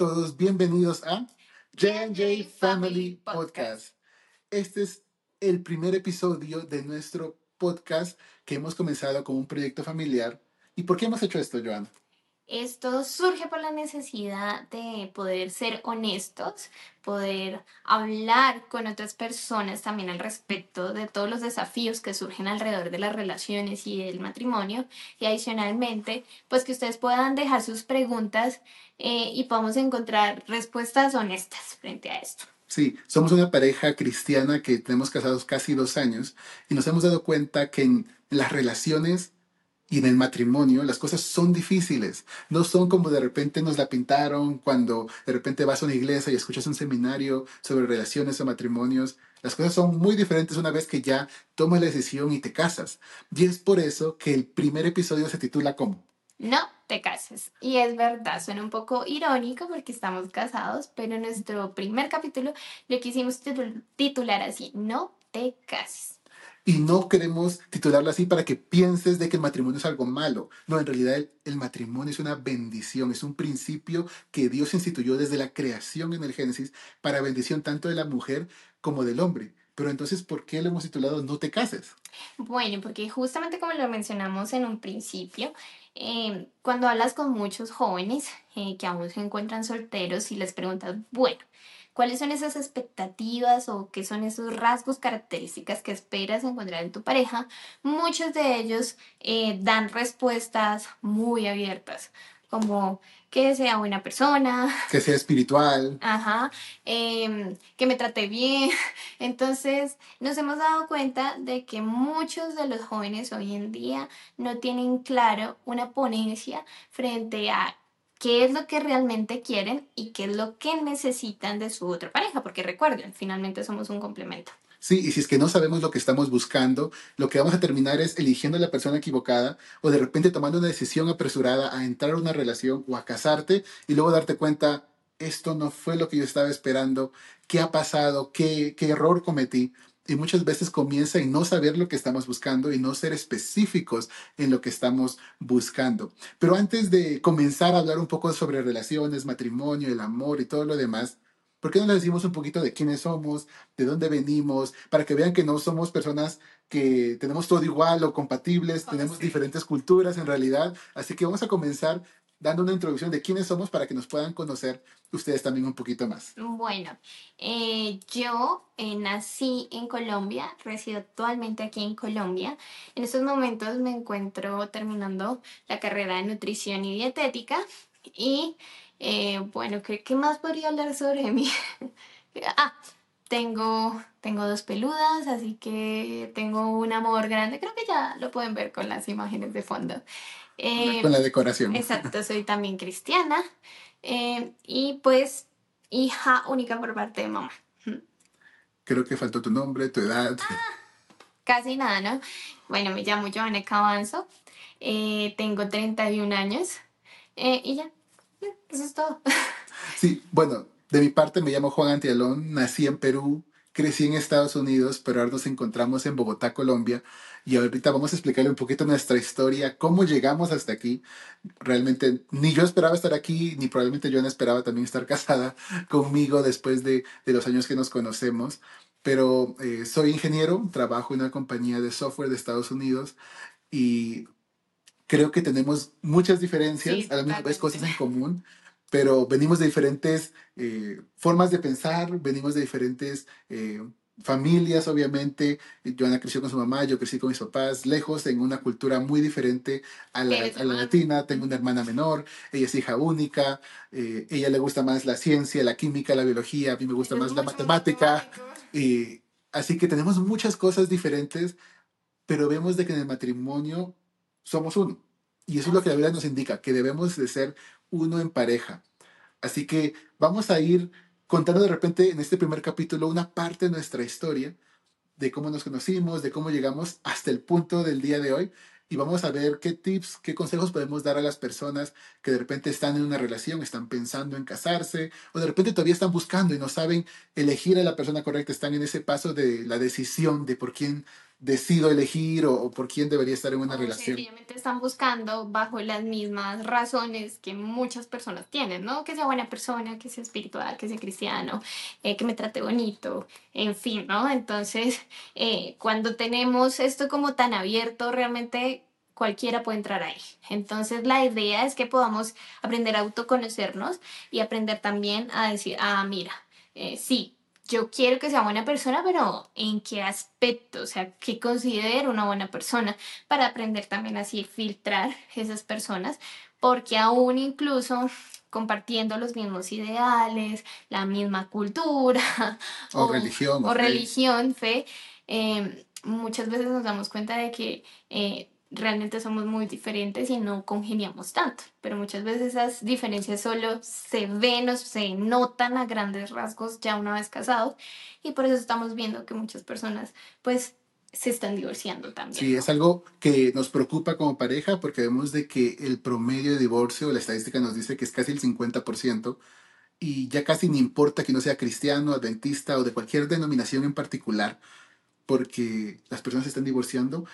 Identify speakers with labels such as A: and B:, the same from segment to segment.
A: todos, bienvenidos a J&J Family Podcast. Este es el primer episodio de nuestro podcast que hemos comenzado con un proyecto familiar. ¿Y por qué hemos hecho esto, Joana?
B: Esto surge por la necesidad de poder ser honestos, poder hablar con otras personas también al respecto de todos los desafíos que surgen alrededor de las relaciones y del matrimonio y adicionalmente pues que ustedes puedan dejar sus preguntas eh, y podamos encontrar respuestas honestas frente a esto.
A: Sí, somos una pareja cristiana que tenemos casados casi dos años y nos hemos dado cuenta que en las relaciones y en el matrimonio las cosas son difíciles. No son como de repente nos la pintaron cuando de repente vas a una iglesia y escuchas un seminario sobre relaciones o matrimonios. Las cosas son muy diferentes una vez que ya tomas la decisión y te casas. Y es por eso que el primer episodio se titula como
B: no te cases. Y es verdad, suena un poco irónico porque estamos casados, pero nuestro primer capítulo lo quisimos titular así, no te cases.
A: Y no queremos titularlo así para que pienses de que el matrimonio es algo malo. No, en realidad el, matrimonio es una bendición, es un principio que Dios instituyó desde la creación en el Génesis para bendición tanto de la mujer como del hombre. Pero entonces, ¿por qué lo hemos titulado No te cases?
B: Bueno, porque justamente como lo mencionamos en un principio, eh, cuando hablas con muchos jóvenes eh, que aún se encuentran solteros y les preguntas, bueno, ¿cuáles son esas expectativas o qué son esos rasgos, características que esperas encontrar en tu pareja? Muchos de ellos eh, dan respuestas muy abiertas como que sea buena persona.
A: Que sea espiritual.
B: Ajá. Em, que me trate bien. Entonces, nos hemos dado cuenta de que muchos de los jóvenes hoy en día no tienen claro una ponencia frente a qué es lo que realmente quieren y qué es lo que necesitan de su otra pareja, porque recuerden, finalmente somos un complemento.
A: Sí, y si es que no sabemos lo que estamos buscando, lo que vamos a terminar es eligiendo a la persona equivocada o de repente tomando una decisión apresurada a entrar a una relación o a casarte y luego darte cuenta, esto no fue lo que yo estaba esperando, qué ha pasado, qué, qué error cometí. Y muchas veces comienza en no saber lo que estamos buscando y no ser específicos en lo que estamos buscando. Pero antes de comenzar a hablar un poco sobre relaciones, matrimonio, el amor y todo lo demás, ¿Por qué no les decimos un poquito de quiénes somos, de dónde venimos, para que vean que no somos personas que tenemos todo igual o compatibles, tenemos diferentes culturas en realidad? Así que vamos a comenzar dando una introducción de quiénes somos para que nos puedan conocer ustedes también un poquito más.
B: Bueno, eh, yo eh, nací en Colombia, resido actualmente aquí en Colombia. En estos momentos me encuentro terminando la carrera de nutrición y dietética y eh, bueno, ¿qué, ¿qué, más podría hablar sobre mí? ah, tengo, tengo dos peludas, así que tengo un amor grande. Creo que ya lo pueden ver con las imágenes de fondo.
A: Eh, con la decoración.
B: Exacto, soy también cristiana. Eh, y pues, hija única por parte de mamá.
A: Creo que faltó tu nombre, tu edad. Ah,
B: casi nada, ¿no? Bueno, me llamo Joana Cabanzo. tengo 31 años. y ya, eso es todo.
A: Sí, bueno, de mi parte me llamo Juan Antialón, nací en Perú, crecí en Estados Unidos, pero ahora nos encontramos en Bogotá, Colombia, y ahorita vamos a explicarle un poquito nuestra historia, cómo llegamos hasta aquí. Realmente ni yo esperaba estar aquí, ni probablemente yo no esperaba también estar casada conmigo después de, de los años que nos conocemos, pero eh, soy ingeniero, trabajo en una compañía de software de Estados Unidos y creo que tenemos muchas diferencias, a la misma vez cosas en común, pero venimos de diferentes eh, formas de pensar, venimos de diferentes eh, familias, obviamente. Joana creció con su mamá, yo crecí con mis papás, lejos, en una cultura muy diferente a la, a la latina. Tengo una hermana menor, ella es hija única, eh, ella le gusta más la ciencia, la química, la biología, a mí me gusta más la matemática. Y, así que tenemos muchas cosas diferentes, pero vemos de que en el matrimonio somos uno. Y eso es lo que la Biblia nos indica, que debemos de ser uno en pareja. Así que vamos a ir contando de repente en este primer capítulo una parte de nuestra historia, de cómo nos conocimos, de cómo llegamos hasta el punto del día de hoy. Y vamos a ver qué tips, qué consejos podemos dar a las personas que de repente están en una relación, están pensando en casarse, o de repente todavía están buscando y no saben elegir a la persona correcta, están en ese paso de la decisión de por quién decido elegir o, o por quién debería estar en una
B: O
A: relación.
B: sencillamente están buscando bajo las mismas razones que muchas personas tienen, ¿no? Que sea buena persona, que sea espiritual, que sea cristiano, eh, que me trate bonito, en fin, ¿no? Entonces, eh, cuando tenemos esto como tan abierto, realmente cualquiera puede entrar ahí. Entonces, la idea es que podamos aprender a autoconocernos y aprender también a decir, ah, mira, eh, sí, yo quiero que sea buena persona, pero ¿en qué aspecto? O sea, ¿qué considero una buena persona? Para aprender también así filtrar esas personas, porque aún incluso compartiendo los mismos ideales, la misma cultura
A: O
B: o,
A: religión, o
B: o
A: fe.
B: religión, fe, eh, muchas veces nos damos cuenta de que eh, realmente somos muy diferentes y no congeniamos tanto, pero muchas veces esas diferencias solo se ven o se notan a grandes rasgos ya una vez casados. Y por eso estamos viendo que muchas personas pues se están divorciando también,
A: Sí,
B: ¿no?
A: es algo que nos preocupa como pareja porque vemos de que el promedio de divorcio, la estadística nos dice que es casi el 50% y ya casi ni importa que no sea cristiano, adventista o de cualquier denominación en particular, porque las personas se están divorciando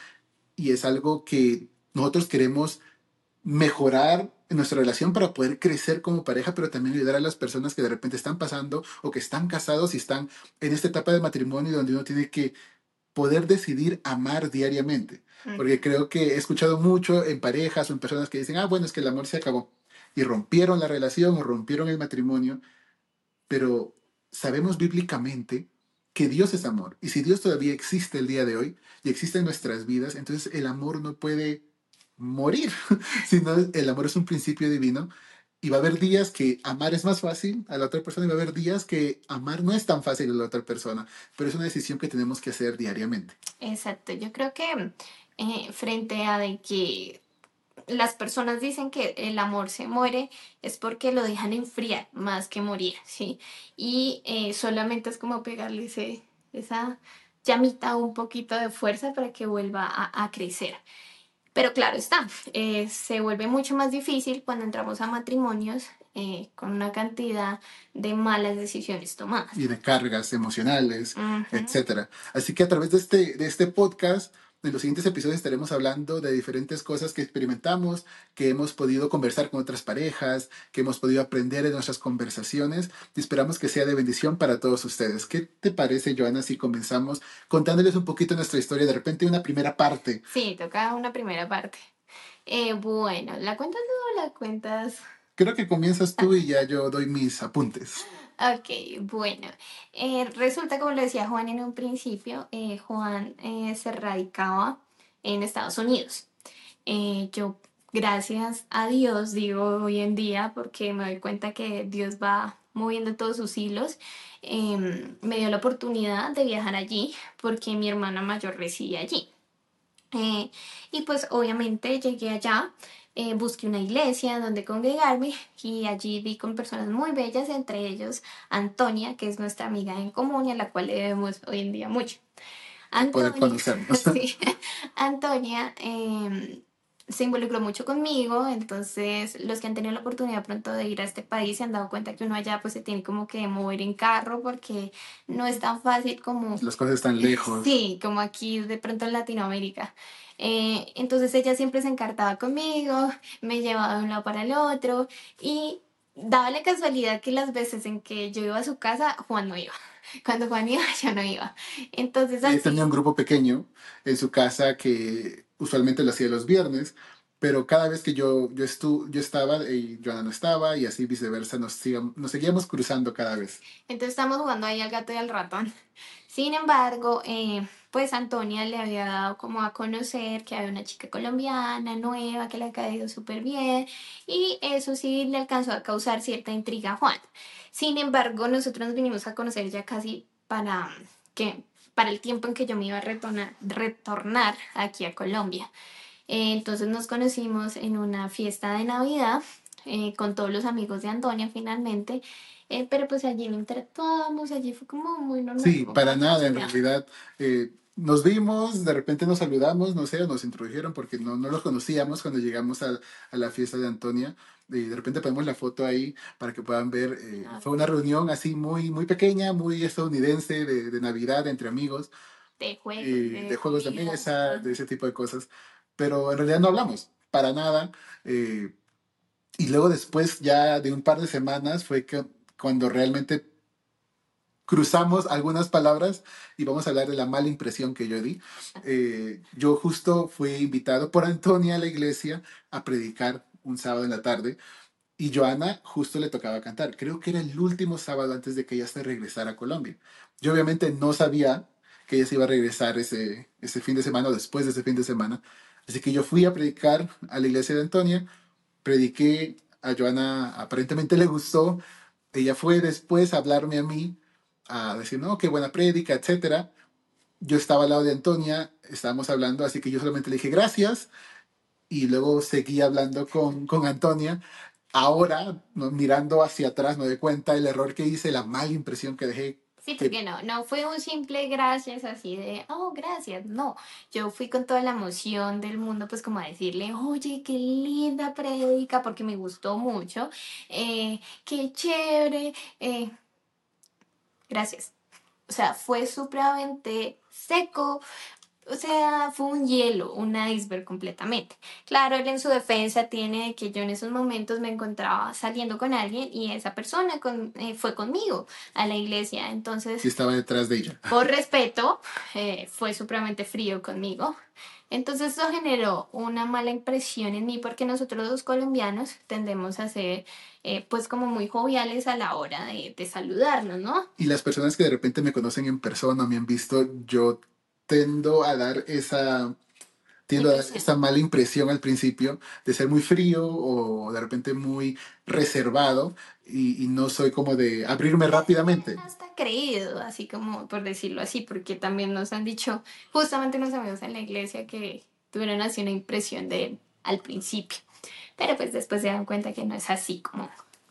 A: y es algo que nosotros queremos mejorar en nuestra relación para poder crecer como pareja, pero también ayudar a las personas que de repente están pasando o que están casados y están en esta etapa de matrimonio donde uno tiene que poder decidir amar diariamente. Porque creo que he escuchado mucho en parejas o en personas que dicen, ah, bueno, es que el amor se acabó. Y rompieron la relación o rompieron el matrimonio, pero sabemos bíblicamente que Dios es amor. Y si Dios todavía existe el día de hoy y existe en nuestras vidas, entonces el amor no puede morir, sino el amor es un principio divino. Y va a haber días que amar es más fácil a la otra persona y va a haber días que amar no es tan fácil a la otra persona, pero es una decisión que tenemos que hacer diariamente.
B: Exacto, yo creo que eh, frente a que las personas dicen que el amor se muere es porque lo dejan enfriar más que morir, ¿sí? Y eh, solamente es como pegarle ese, esa llamita, un poquito de fuerza para que vuelva a, a crecer. Pero claro está, eh, se vuelve mucho más difícil cuando entramos a matrimonios eh, con una cantidad de malas decisiones tomadas.
A: y de cargas emocionales,
B: Ujú.
A: etcétera. Así que a través de este, de este podcast, en los siguientes episodios estaremos hablando de diferentes cosas que experimentamos, que hemos podido conversar con otras parejas, que hemos podido aprender en nuestras conversaciones y esperamos que sea de bendición para todos ustedes. ¿Qué te parece, Joana, si comenzamos contándoles un poquito nuestra historia, de repente una primera parte?
B: Sí, toca una primera parte. Eh, bueno, ¿la cuentas tú o la cuentas?
A: Creo que comienzas tú y ya yo doy mis apuntes.
B: Ok, bueno. Eh, resulta, como lo decía Juan en un principio, eh, Juan eh, se radicaba en Estados Unidos. Yo, gracias a Dios, digo hoy en día, porque me doy cuenta que Dios va moviendo todos sus hilos, em, me dio la oportunidad de viajar allí porque mi hermana mayor reside allí. Y pues obviamente llegué allá, eh, busqué una iglesia donde congregarme y allí vi con personas muy bellas, entre ellos Antonia, que es nuestra amiga en común y a la cual le debemos hoy en día mucho. Antonia,
A: conocernos.
B: sí, Antonia eh, se involucró mucho conmigo, entonces los que han tenido la oportunidad pronto de ir a este país se han dado cuenta que uno allá pues se tiene como que mover en carro porque no es tan fácil como
A: Las cosas están lejos.
B: Sí, como aquí de pronto en Latinoamérica. Eh, entonces ella siempre se encartaba conmigo, me llevaba de un lado para el otro y daba la casualidad que las veces en que yo iba a su casa, Juan no iba. Cuando Juan iba, yo no iba. Entonces así,
A: tenía un grupo pequeño en su casa que usualmente lo hacía los viernes, pero cada vez que yo, yo, estu yo estaba y Joana no estaba y así viceversa, nos, nos seguíamos cruzando cada vez.
B: entonces estamos jugando ahí al gato y al ratón. Sin embargo, eh, pues Antonia le había dado como a conocer que había una chica colombiana nueva que le ha caído súper bien y eso sí le alcanzó a causar cierta intriga a Juan. Sin embargo, nosotros nos vinimos a conocer ya casi para que para el tiempo en que yo me iba a retornar, retornar aquí a Colombia. Eh, entonces nos conocimos en una fiesta de Navidad eh, con todos los amigos de Antonia finalmente, eh, pero pues allí no interactuábamos, allí fue como muy normal.
A: Sí, para nada, en realidad. Nos vimos, de repente nos saludamos, no sé, o nos introdujeron porque no, no los conocíamos cuando llegamos a, a la fiesta de Antonia. Y de repente ponemos la foto ahí para que puedan ver. eh,
B: Ah,
A: fue una reunión así muy, muy pequeña, muy estadounidense, de, de Navidad entre amigos.
B: de juegos, de,
A: de juegos mesa,
B: Ajá.
A: de ese tipo de cosas, pero en realidad no hablamos para nada. eh, y luego después ya de un par de semanas fue que cuando realmente cruzamos algunas palabras y vamos a hablar de la mala impresión que yo di. Eh, yo justo fui invitado por Antonia a la iglesia a predicar un sábado en la tarde y Joana justo le tocaba cantar. Creo que era el último sábado antes de que ella se regresara a Colombia. Yo obviamente no sabía que ella se iba a regresar ese, ese fin de semana o después de ese fin de semana. Así que yo fui a predicar a la iglesia de Antonia, prediqué, a Joana aparentemente le gustó, ella fue después a hablarme a mí, a decir, no, qué buena prédica, etcétera. Yo estaba al lado de Antonia, estábamos hablando, así que yo solamente le dije gracias y luego seguí hablando con, con Antonia. Ahora, ¿no? mirando hacia atrás, me doy cuenta del error que hice, la mala impresión que dejé.
B: Sí,
A: que-
B: porque no, no fue un simple gracias así de, oh, gracias, no. Yo fui con toda la emoción del mundo, pues como a decirle, oye, qué linda predica, porque me gustó mucho, eh, qué chévere, eh, gracias. O sea, fue supremamente seco, o sea, fue un hielo, un iceberg completamente. Claro, él en su defensa tiene que yo en esos momentos me encontraba saliendo con alguien y esa persona con- eh, fue conmigo a la iglesia. Entonces,
A: que estaba detrás de ella.
B: por respeto, eh, fue supremamente frío conmigo. Entonces eso generó una mala impresión en mí porque nosotros los colombianos tendemos a ser eh, pues como muy joviales a la hora de, de saludarnos, ¿no?
A: Y las personas que de repente me conocen en persona, me han visto, yo tendo a dar esa, tiendo a dar esa mala impresión al principio de ser muy frío o de repente muy reservado y, y no soy como de abrirme rápidamente.
B: Hasta creído, así como por decirlo así, porque también nos han dicho, justamente unos amigos en la iglesia que tuvieron así una impresión de él al principio. Pero pues después se dan cuenta que no es así como,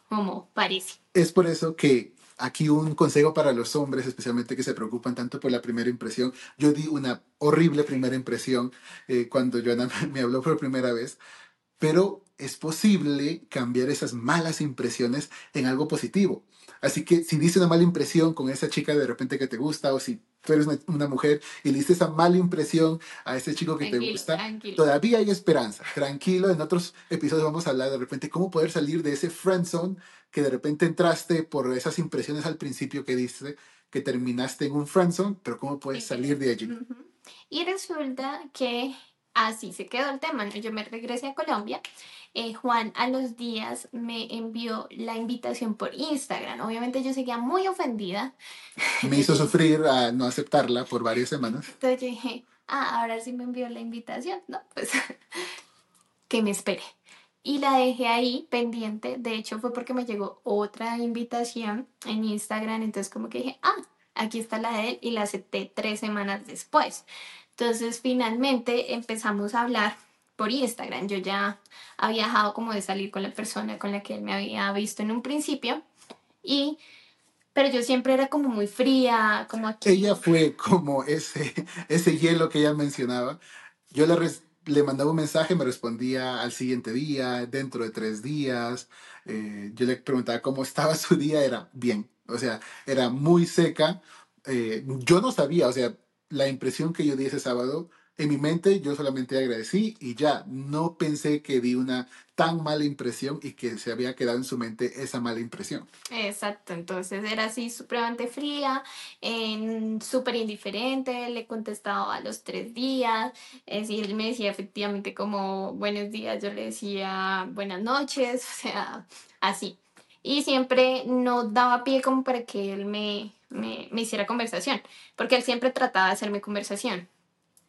B: como parece.
A: Es por eso que aquí un consejo para los hombres, especialmente que se preocupan tanto por la primera impresión. Yo di una horrible primera impresión eh, cuando Joana me habló por primera vez, pero es posible cambiar esas malas impresiones en algo positivo. Así que si diste una mala impresión con esa chica de repente que te gusta o si tú eres una, una mujer y le diste esa mala impresión a ese chico que te gusta,
B: tranquilo.
A: todavía hay esperanza. Tranquilo, en otros episodios vamos a hablar de repente cómo poder salir de ese friend zone que de repente entraste por esas impresiones al principio que diste, que terminaste en un friend zone, pero cómo puedes salir de allí.
B: Y resulta que así se quedó el tema. ¿no? Yo me regresé a Colombia. eh, Juan a los días me envió la invitación por Instagram. Obviamente yo seguía muy ofendida.
A: Me hizo sufrir a no aceptarla por varias semanas.
B: Entonces yo dije, ah, ahora sí me envió la invitación. No, pues que me espere. Y la dejé ahí pendiente. De hecho, fue porque me llegó otra invitación en Instagram. Entonces, como que dije, ah, aquí está la de él. Y la acepté tres semanas después. Entonces, finalmente empezamos a hablar por Instagram. Yo ya había dejado como de salir con la persona con la que él me había visto en un principio. Y, pero yo siempre era como muy fría, como aquí.
A: Ella fue como ese, ese hielo que ella mencionaba. Yo le, le mandaba un mensaje, me respondía al siguiente día, dentro de tres días. Eh, yo le preguntaba cómo estaba su día, era bien. O sea, era muy seca. Eh, yo no sabía, o sea, la impresión que yo di ese sábado, en mi mente yo solamente agradecí y ya, no pensé que di una tan mala impresión y que se había quedado en su mente esa mala impresión.
B: Exacto, entonces era así supremamente fría, súper indiferente, le contestaba a los tres días, eh, si él me decía efectivamente como buenos días, yo le decía buenas noches, o sea, así. Y siempre no daba pie como para que él me, me, hiciera conversación, porque él siempre trataba de hacerme conversación.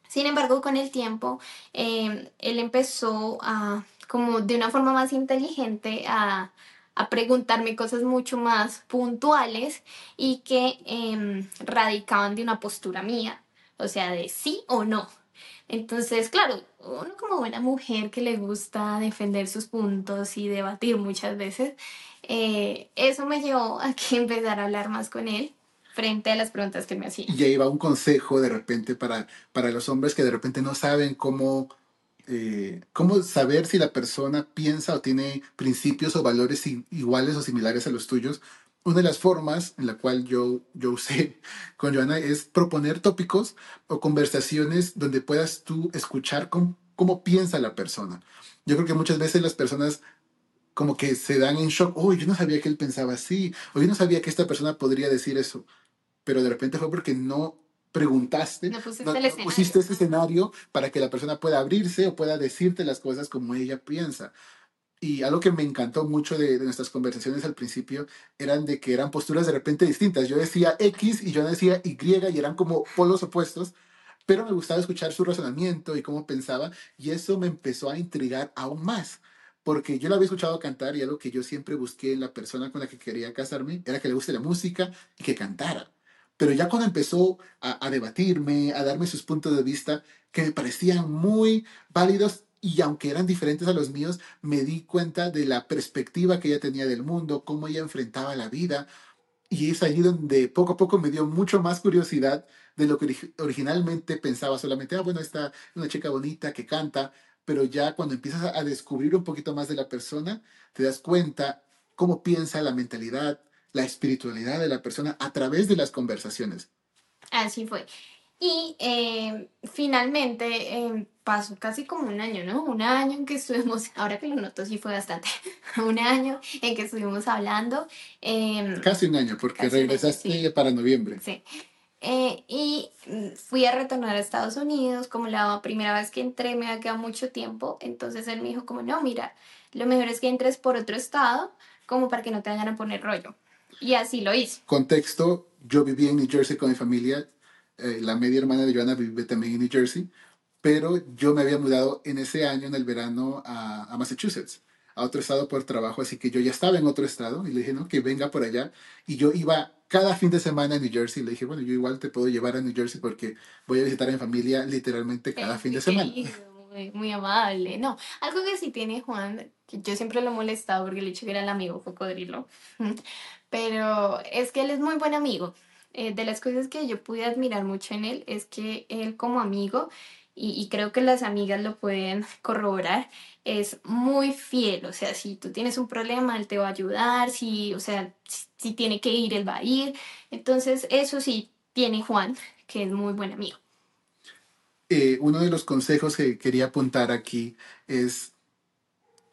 B: Sin embargo, con el tiempo, eh, él empezó a, como de una forma más inteligente, a, a preguntarme cosas mucho más puntuales y que em, radicaban de una postura mía, o sea, de sí o no. Entonces, claro, uno como buena mujer que le gusta defender sus puntos y debatir muchas veces, eh, eso me llevó a que empezar a hablar más con él frente a las preguntas que me hacía.
A: Y ahí va un consejo de repente para, para los hombres que de repente no saben cómo, eh, cómo saber si la persona piensa o tiene principios o valores iguales o similares a los tuyos. una de las formas en la cual yo, yo usé con Joana es proponer tópicos o conversaciones donde puedas tú escuchar cómo, cómo piensa la persona. Yo creo que muchas veces las personas como que se dan en shock, oh, yo no sabía que él pensaba así, o yo no sabía que esta persona podría decir eso, pero de repente fue porque no preguntaste,
B: No pusiste
A: no,
B: el
A: no
B: escenario.
A: pusiste ese escenario para que la persona pueda abrirse o pueda decirte las cosas como ella piensa. Y algo que me encantó mucho de, de nuestras conversaciones al principio eran de que eran posturas de repente distintas. Yo decía X y yo decía Y y eran como polos opuestos, pero me gustaba escuchar su razonamiento y cómo pensaba y eso me empezó a intrigar aún más. Porque yo la había escuchado cantar y algo que yo siempre busqué en la persona con la que quería casarme era que le guste la música y que cantara. Pero ya cuando empezó a, a debatirme, a darme sus puntos de vista que me parecían muy válidos y aunque eran diferentes a los míos, me di cuenta de la perspectiva que ella tenía del mundo, cómo ella enfrentaba la vida. Y es allí donde poco a poco me dio mucho más curiosidad de lo que ori- originalmente pensaba solamente, ah, bueno, esta es una chica bonita que canta, pero ya cuando empiezas a descubrir un poquito más de la persona, te das cuenta cómo piensa la mentalidad, la espiritualidad de la persona a través de las conversaciones.
B: Así fue. Y eh, finalmente eh, pasó casi como un año, ¿no? Un año en que estuvimos, ahora que lo noto, sí fue bastante, un año en que estuvimos hablando. eh,
A: Casi un año, porque
B: un año,
A: regresaste
B: sí.
A: para noviembre.
B: Sí. Eh, y fui a retornar a Estados Unidos, como la primera vez que entré me había quedado mucho tiempo, entonces él me dijo como, no, mira, lo mejor es que entres por otro estado, como para que no te vayan a poner rollo. Y así lo hice.
A: Contexto, yo vivía en New Jersey con mi familia, eh, la media hermana de Joana vive también en New Jersey, pero yo me había mudado en ese año, en el verano, a, a Massachusetts, a otro estado por trabajo, así que yo ya estaba en otro estado y le dije, no, que venga por allá. Y yo iba cada fin de semana a New Jersey le dije, bueno, yo igual te puedo llevar a New Jersey porque voy a visitar a mi familia literalmente cada
B: Eh,
A: fin de semana.
B: Muy, muy amable. No, algo que sí tiene Juan, que yo siempre lo he molestado porque le he dicho que era el amigo cocodrilo, pero es que él es muy buen amigo. Eh, de las cosas que yo pude admirar mucho en él es que él como amigo, y, creo que las amigas lo pueden corroborar, es muy fiel. O sea, si tú tienes un problema, él te va a ayudar, si, o sea, si, si tiene que ir, él va a ir. Entonces, eso sí tiene Juan, que es muy buen amigo.
A: Eh, uno de los consejos que quería apuntar aquí es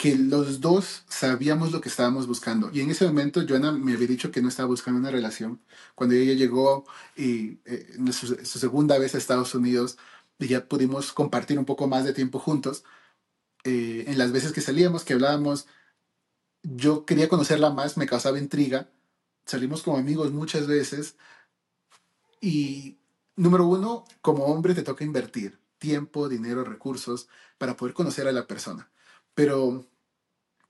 A: que los dos sabíamos lo que estábamos buscando. Y en ese momento Joana me había dicho que no estaba buscando una relación. Cuando ella llegó y eh, su segunda vez a Estados Unidos y ya pudimos compartir un poco más de tiempo juntos, eh, en las veces que salíamos, que hablábamos, yo quería conocerla más, me causaba intriga. Salimos como amigos muchas veces y número uno, como hombre te toca invertir tiempo, dinero, recursos para poder conocer a la persona. Pero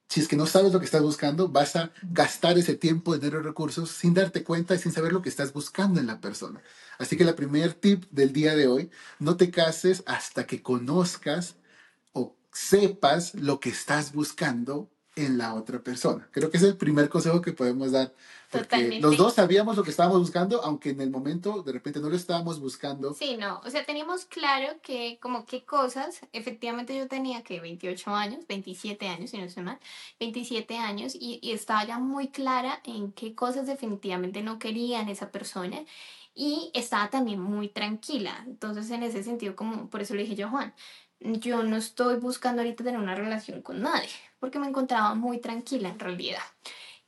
A: si es que no sabes lo que estás buscando, vas a gastar ese tiempo, dinero y recursos sin darte cuenta y sin saber lo que estás buscando en la persona. Así que la primer tip del día de hoy, no te cases hasta que conozcas o sepas lo que estás buscando en la otra persona. Creo que es el primer consejo que podemos dar. Porque
B: Totalmente.
A: los dos sabíamos lo que estábamos buscando, aunque en el momento de repente no lo estábamos buscando.
B: Sí, no, o sea, teníamos claro que como qué cosas, efectivamente yo tenía que 28 años, 27 años, si no estoy mal, 27 años, y, y estaba ya muy clara en qué cosas definitivamente no quería en esa persona, y estaba también muy tranquila. Entonces, en ese sentido, como por eso le dije yo a Juan, yo no estoy buscando ahorita tener una relación con nadie, porque me encontraba muy tranquila en realidad.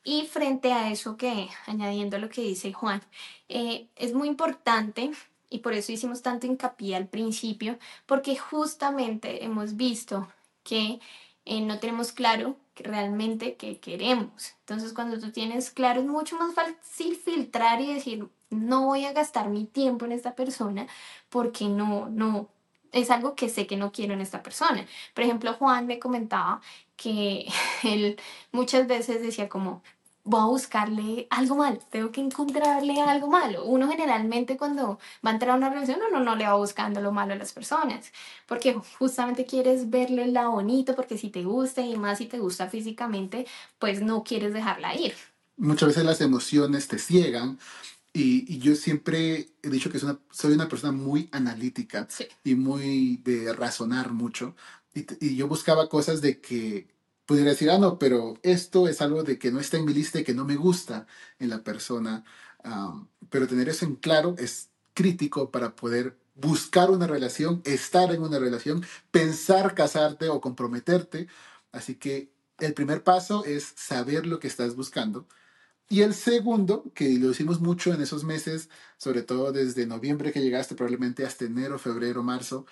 B: Y frente a eso que, añadiendo lo que dice Juan, eh, es muy importante y por eso hicimos tanto hincapié al principio, porque justamente hemos visto que eh, no tenemos claro realmente qué queremos. Entonces, cuando tú tienes claro, es mucho más fácil filtrar y decir, no voy a gastar mi tiempo en esta persona porque no, no, es algo que sé que no quiero en esta persona. Por ejemplo, Juan me comentaba que él muchas veces decía como, voy a buscarle algo malo, tengo que encontrarle algo malo. Uno generalmente cuando va a entrar a una relación, uno no le va buscando lo malo a las personas, porque justamente quieres verle lado bonito, porque si te gusta y más si te gusta físicamente, pues no quieres dejarla ir.
A: Muchas veces las emociones te ciegan y, y yo siempre he dicho que soy una, soy una persona muy analítica
B: Sí.
A: y muy de razonar mucho. Y, yo buscaba cosas de que pudiera decir, ah, no, pero esto es algo de que no está en mi lista y que no me gusta en la persona. Pero tener eso en claro es crítico para poder buscar una relación, estar en una relación, pensar casarte o comprometerte. Así que el primer paso es saber lo que estás buscando. Y el segundo, que lo hicimos mucho en esos meses, sobre todo desde noviembre que llegaste, probablemente hasta enero, febrero, marzo,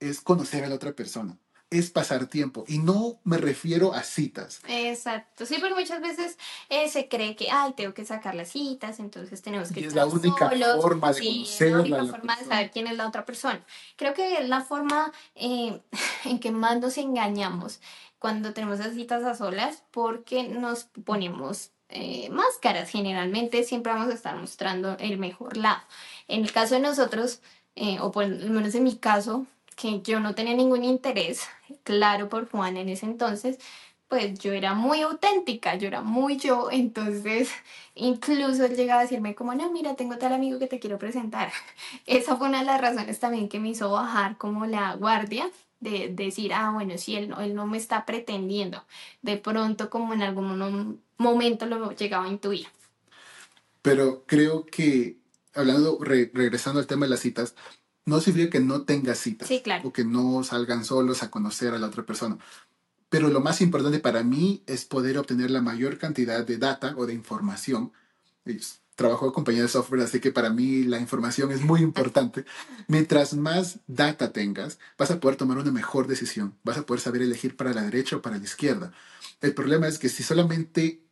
A: es conocer a la otra persona es pasar tiempo y no me refiero a citas.
B: Exacto, sí, porque muchas veces eh, se cree que, ay, tengo que sacar las citas, entonces tenemos que...
A: Y es la única forma de
B: sí, Es la única forma de saber quién es la otra persona. Creo que es la forma eh, en que más nos engañamos cuando tenemos las citas a solas porque nos ponemos eh, máscaras. Generalmente siempre vamos a estar mostrando el mejor lado. En el caso de nosotros, o por lo menos en mi caso, que yo no tenía ningún interés, claro, por Juan en ese entonces, pues yo era muy auténtica, yo era muy yo, entonces incluso él llegaba a decirme como, no, mira, tengo tal amigo que te quiero presentar. Esa fue una de las razones también que me hizo bajar como la guardia, de, decir, ah, bueno, sí, él no, él no me está pretendiendo. De pronto, como en algún momento lo llegaba a intuir.
A: Pero creo que, hablando, regresando al tema de las citas, no significa que no tengas citas o que no salgan solos a conocer a la otra persona. Pero lo más importante para mí es poder obtener la mayor cantidad de data o de información. Trabajo en compañía de software, así que para mí la información es muy importante. Mientras más data tengas, vas a poder tomar una mejor decisión. Vas a poder saber elegir para la derecha o para la izquierda. El problema es que si solamente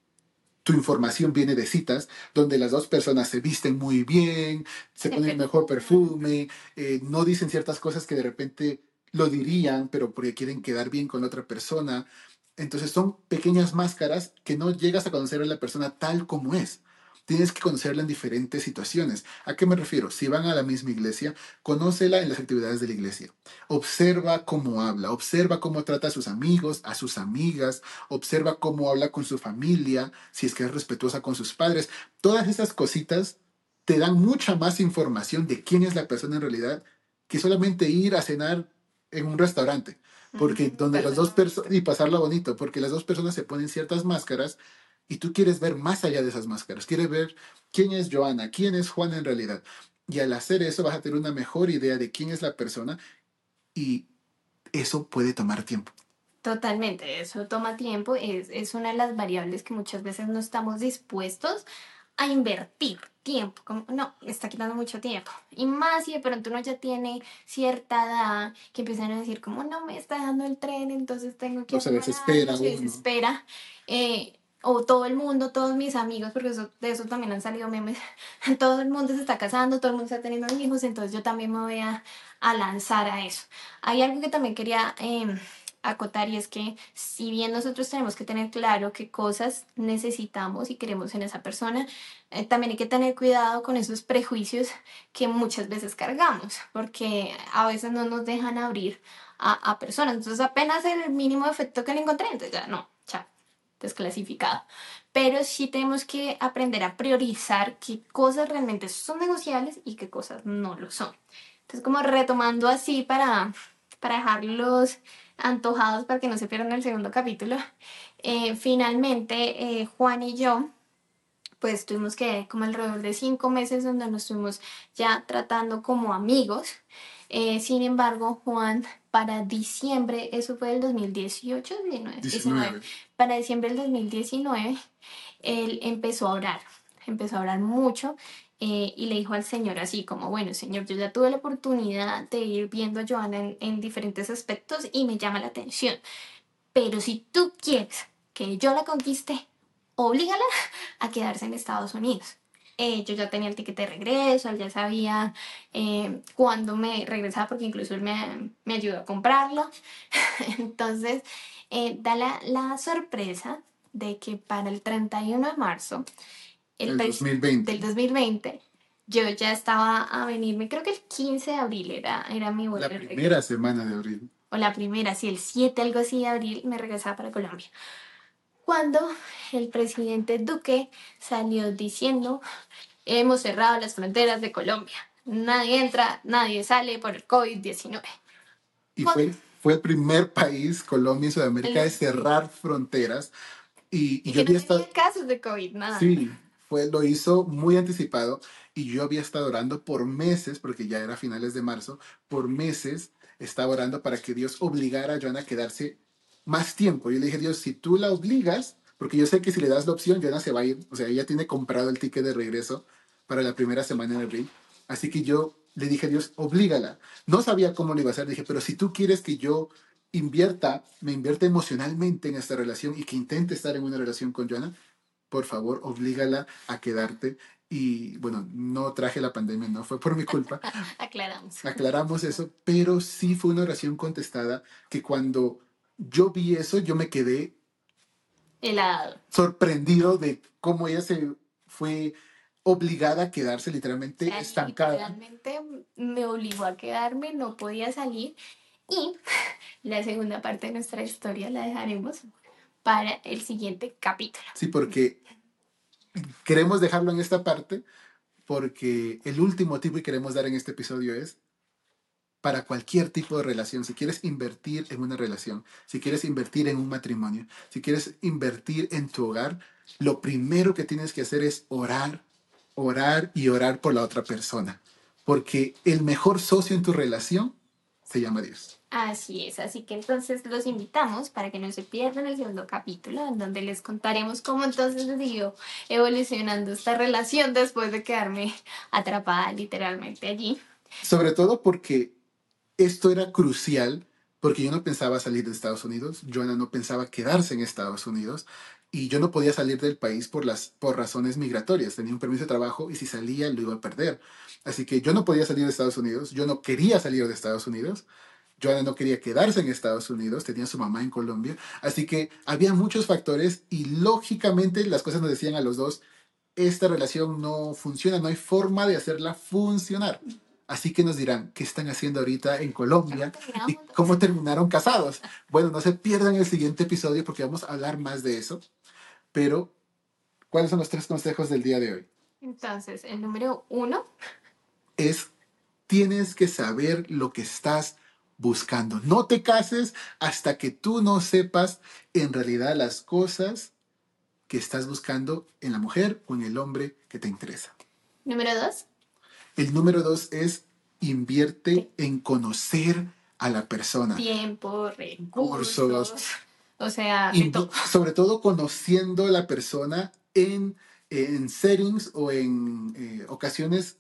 A: tu información viene de citas donde las dos personas se visten muy bien, se ponen el mejor perfume, eh, no dicen ciertas cosas que de repente lo dirían, pero porque quieren quedar bien con la otra persona. Entonces son pequeñas máscaras que no llegas a conocer a la persona tal como es. Tienes que conocerla en diferentes situaciones. ¿A qué me refiero? Si van a la misma iglesia, conócela en las actividades de la iglesia. Observa cómo habla, observa cómo trata a sus amigos, a sus amigas, observa cómo habla con su familia, si es que es respetuosa con sus padres. Todas esas cositas te dan mucha más información de quién es la persona en realidad que solamente ir a cenar en un restaurante. Porque donde las dos personas, y pasarla bonito, porque las dos personas se ponen ciertas máscaras y tú quieres ver más allá de esas máscaras, quieres ver quién es Joana, quién es Juan en realidad. Y al hacer eso vas a tener una mejor idea de quién es la persona y eso puede tomar tiempo.
B: Totalmente, eso toma tiempo, es, es una de las variables que muchas veces no estamos dispuestos a invertir tiempo, como, no, está quitando mucho tiempo. Y más si de pronto uno ya tiene cierta edad, que empiezan a decir como, no, me está dando el tren, entonces tengo que...
A: O se desespera.
B: Se desespera. Eh, o todo el mundo, todos mis amigos, porque de eso también han salido memes, todo el mundo se está casando, todo el mundo está teniendo hijos, entonces yo también me voy a, lanzar a eso. Hay algo que también quería em, acotar y es que si bien nosotros tenemos que tener claro qué cosas necesitamos y queremos en esa persona, eh, también hay que tener cuidado con esos prejuicios que muchas veces cargamos, porque a veces no nos dejan abrir a, a personas. Entonces apenas el mínimo efecto que le encontré, entonces ya no, desclasificado. Pero sí tenemos que aprender a priorizar qué cosas realmente son negociables y qué cosas no lo son. Entonces, como retomando así para, para dejarlos antojados para que no se pierdan el segundo capítulo, eh, finalmente eh, Juan y yo pues tuvimos que como alrededor de cinco meses donde nos estuvimos ya tratando como amigos. Eh, sin embargo, Juan para diciembre, eso fue el 2018, 19, para diciembre del 2019, él empezó a orar, empezó a orar mucho eh, y le dijo al Señor así como, bueno, Señor, yo ya tuve la oportunidad de ir viendo a Joana en, en diferentes aspectos y me llama la atención, pero si tú quieres que yo la conquiste, oblígala a quedarse en Estados Unidos. Eh, yo ya tenía el ticket de regreso, él ya sabía eh, cuándo me regresaba, porque incluso él me, me ayudó a comprarlo. Entonces, eh, da la, la, sorpresa de que para el 31 de marzo
A: el 2020.
B: del 2020, yo ya estaba a venirme, creo que el 15 de abril era, era mi
A: vuelo. La primera semana de abril.
B: O la primera, sí, el 7, algo así de abril, me regresaba para Colombia cuando el presidente Duque salió diciendo, hemos cerrado las fronteras de Colombia, nadie entra, nadie sale por el COVID-19.
A: Y fue fue el primer país, Colombia en Sudamérica, de cerrar fronteras. Y, y
B: Y
A: yo
B: que no
A: había estado...
B: casos de COVID, nada.
A: Sí, fue, lo hizo muy anticipado y yo había estado orando por meses, porque ya era finales de marzo, por meses estaba orando para que Dios obligara a Joana a quedarse más tiempo. Yo le dije, Dios, si tú la obligas, porque yo sé que si le das la opción, Joana se va a ir, o sea, ella tiene comprado el ticket de regreso para la primera semana de abril. Así que yo le dije, Dios, oblígala. No sabía cómo lo iba a hacer, dije, pero si tú quieres que yo invierta, me invierta emocionalmente en esta relación y que intente estar en una relación con Joana, por favor, oblígala a quedarte. Y bueno, no traje la pandemia, no fue por mi culpa,
B: Aclaramos.
A: aclaramos eso, pero sí fue una oración contestada que cuando yo vi eso, yo me quedé
B: Helado.
A: sorprendido de cómo ella se fue obligada a quedarse literalmente estancada.
B: Literalmente me obligó a quedarme, no podía salir. Y la segunda parte de nuestra historia la dejaremos para el siguiente capítulo.
A: Sí, porque queremos dejarlo en esta parte, porque el último tip que queremos dar en este episodio es para cualquier tipo de relación, si quieres invertir en una relación, si quieres invertir en un matrimonio, si quieres invertir en tu hogar, lo primero que tienes que hacer es orar, orar y orar por la otra persona, porque el mejor socio en tu relación se llama Dios.
B: Así es, así que entonces los invitamos para que no se pierdan el segundo capítulo, en donde les contaremos cómo entonces siguió evolucionando esta relación después de quedarme atrapada literalmente allí.
A: Sobre todo porque esto era crucial, porque yo no pensaba salir de Estados Unidos, Joana no pensaba quedarse en Estados Unidos y yo no podía salir del país por, las, por razones migratorias. Tenía un permiso de trabajo y si salía lo iba a perder. Así que yo no podía salir de Estados Unidos, yo no quería salir de Estados Unidos. Joana no quería quedarse en Estados Unidos, tenía a su mamá en Colombia, así que había muchos factores y lógicamente las cosas nos decían a los dos, esta relación no funciona, no hay forma de hacerla funcionar. Así que nos dirán, ¿qué están haciendo ahorita en Colombia? ¿Y cómo terminaron casados? Bueno, no se pierdan el siguiente episodio porque vamos a hablar más de eso. Pero, ¿cuáles son los tres consejos del día de hoy?
B: Entonces, el número uno,
A: Es, tienes que saber lo que estás buscando. No te cases hasta que tú no sepas en realidad las cosas que estás buscando en la mujer o en el hombre que te interesa.
B: número dos,
A: El número dos es invierte en conocer a la persona.
B: tiempo, recursos,
A: Cursos.
B: o sea,
A: sobre todo conociendo a la persona en, en settings o en eh, ocasiones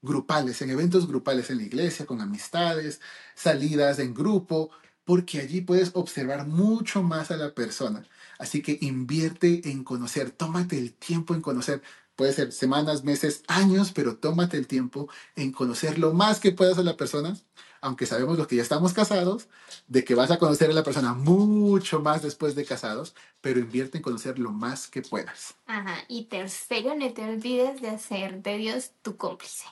A: grupales, en eventos grupales en la iglesia, con amistades, salidas en grupo, porque allí puedes observar mucho más a la persona. Así que invierte en conocer, tómate el tiempo en conocer. Puede ser semanas, meses, años, pero tómate el tiempo en conocer lo más que puedas a la persona, aunque sabemos los que ya estamos casados, de que vas a conocer a la persona mucho más después de casados, pero invierte en conocer lo más que puedas.
B: Ajá, y tercero, no te olvides de hacer de Dios tu cómplice,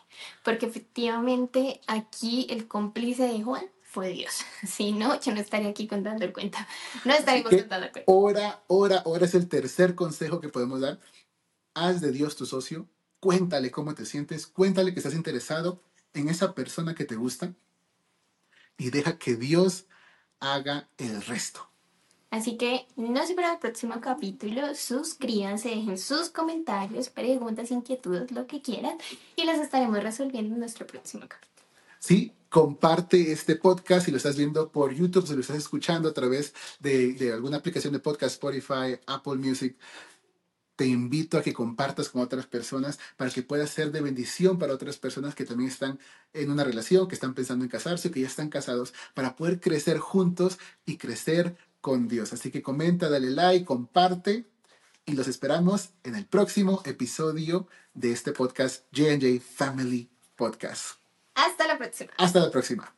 B: porque efectivamente aquí el cómplice de Juan fue Dios. Si no, yo no estaría aquí contando el cuento. No estaríamos
A: que-
B: contando el cuento.
A: Ora, ora, ora es el tercer consejo que podemos dar. Haz de Dios tu socio, cuéntale cómo te sientes, cuéntale que estás interesado en esa persona que te gusta y deja que Dios haga el resto.
B: Así que no se pierdan el próximo capítulo, suscríbanse, dejen sus comentarios, preguntas, inquietudes, lo que quieran, y las estaremos resolviendo en nuestro próximo capítulo.
A: Sí, comparte este podcast si lo estás viendo por YouTube, si lo estás escuchando a través de, de alguna aplicación de podcast, Spotify, Apple Music. Te invito a que compartas con otras personas para que puedas ser de bendición para otras personas que también están en una relación, que están pensando en casarse o que ya están casados, para poder crecer juntos y crecer con Dios. Así que comenta, dale like, comparte y los esperamos en el próximo episodio de este podcast, J&J Family Podcast.
B: Hasta la próxima.
A: Hasta la próxima.